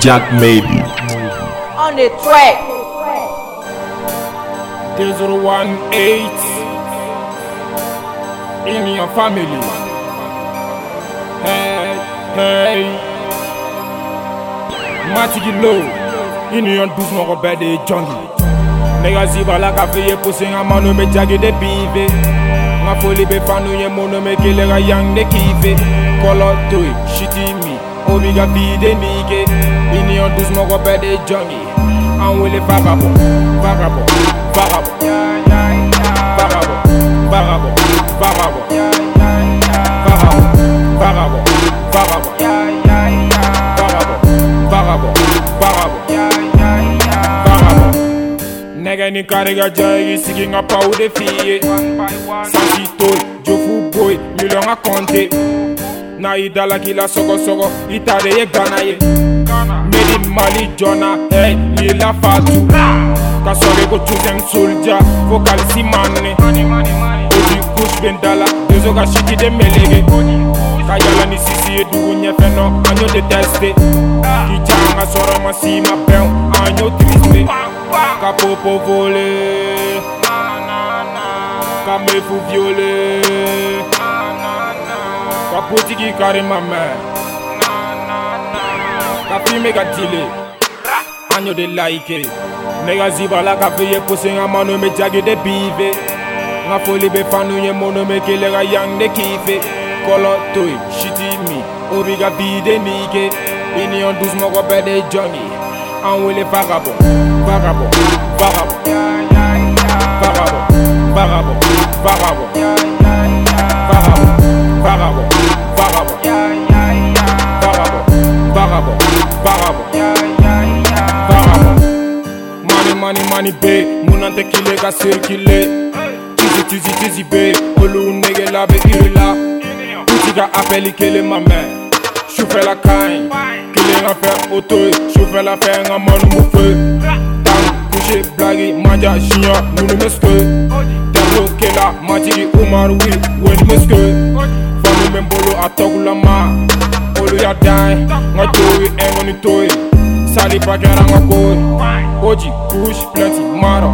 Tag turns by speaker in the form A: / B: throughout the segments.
A: Jack maybe.
B: on the track.
C: 018 in your family. Hey, hey. Matigi low. In your douce mon robert de jungle. Nigga ziba la ka feye pousse nga mano me jagi de bive. Nga foli be fanu ye mono me kele ga yang de kive. Kolo toy, shitty me. Obi ga vide nige. In your douce mon robert de jungle. En wele vagabond, vagabond, vagabond. Vagabond, vagabond, vagabond. Vagabond, vagabond, vagabond. Vagabond, vagabond, vagabond. Vagabond. Nigga ni kariga jai sigi nga pa u de konte n'a i dalakila sɔgɔsɔgɔ i tare ye gana ye. Meri mali jɔna ɛ lila fatu. Ka sɔrɔ ko tusen soldiya fo kalisi manne odi kush bɛ dala dozo ka siki de melege. Ka yala ni sisi ye dugu ɲɛfɛ nɔ an y'o de teste. K'i ja an ka sɔrɔ ma si ma bɛn an y'o tiriste ka popo vole. Ka mefu viole. Kapoti ki kare ma men Kapi me ka dile Anyo de laike. Nega ziba la kapi ye pose nga mano me jage de bive. Nga foli be fanu ye mono me kele ga yang de kife. Kolo toy, shiti mi, obi ga bide mike Ini yon douz moko pe de johnny Anwele vagabon, vagabon, vagabon Vagabon, vagabon, vagabon Money, money be Munan te kile ka circule. Tizi, tizi, tizi be Olu nege la be iri la Uti ka appeli kele ma mɛ Sufɛ la kaɲi Kelen ka fɛ ye Sufɛ la fɛ nga manu mu fe Tan, couche, blagi, manja, siɲɔ Nunu me ske Dalo kela, matigi, Umaru, wi Weni me ske Fanu me n bolo a Olu ya dan ye to ye ɛngɔni to ye Sali pra que era uma cor Hoje, push, plant, maro.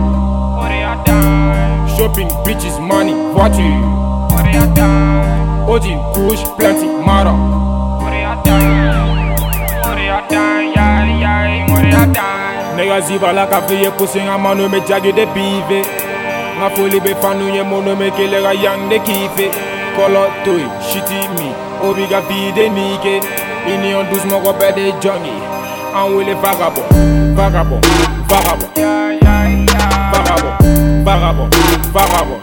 C: Shopping, bitches, money, watch Hoje, push, plant, maro. Nega ziva la ka fie kusinga manu me jagi de pive. Nga foli be fanu ye mono me kelega yang de kife Kolo toy, shiti mi, obiga vide nike Ini on dus moko pe de jongi An wele vagabond, vagabond, vagabond Vagabond, vagabond, vagabond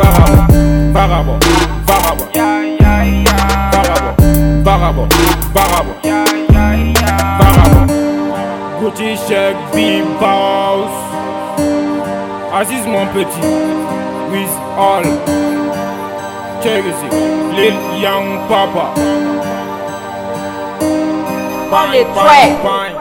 C: Vagabond, vagabond, vagabond. Vagabond, vagabond, vagabond. Vagabond. Gucci check big boss Aziz mon petit. With all Check it Lil young papa
B: on the track.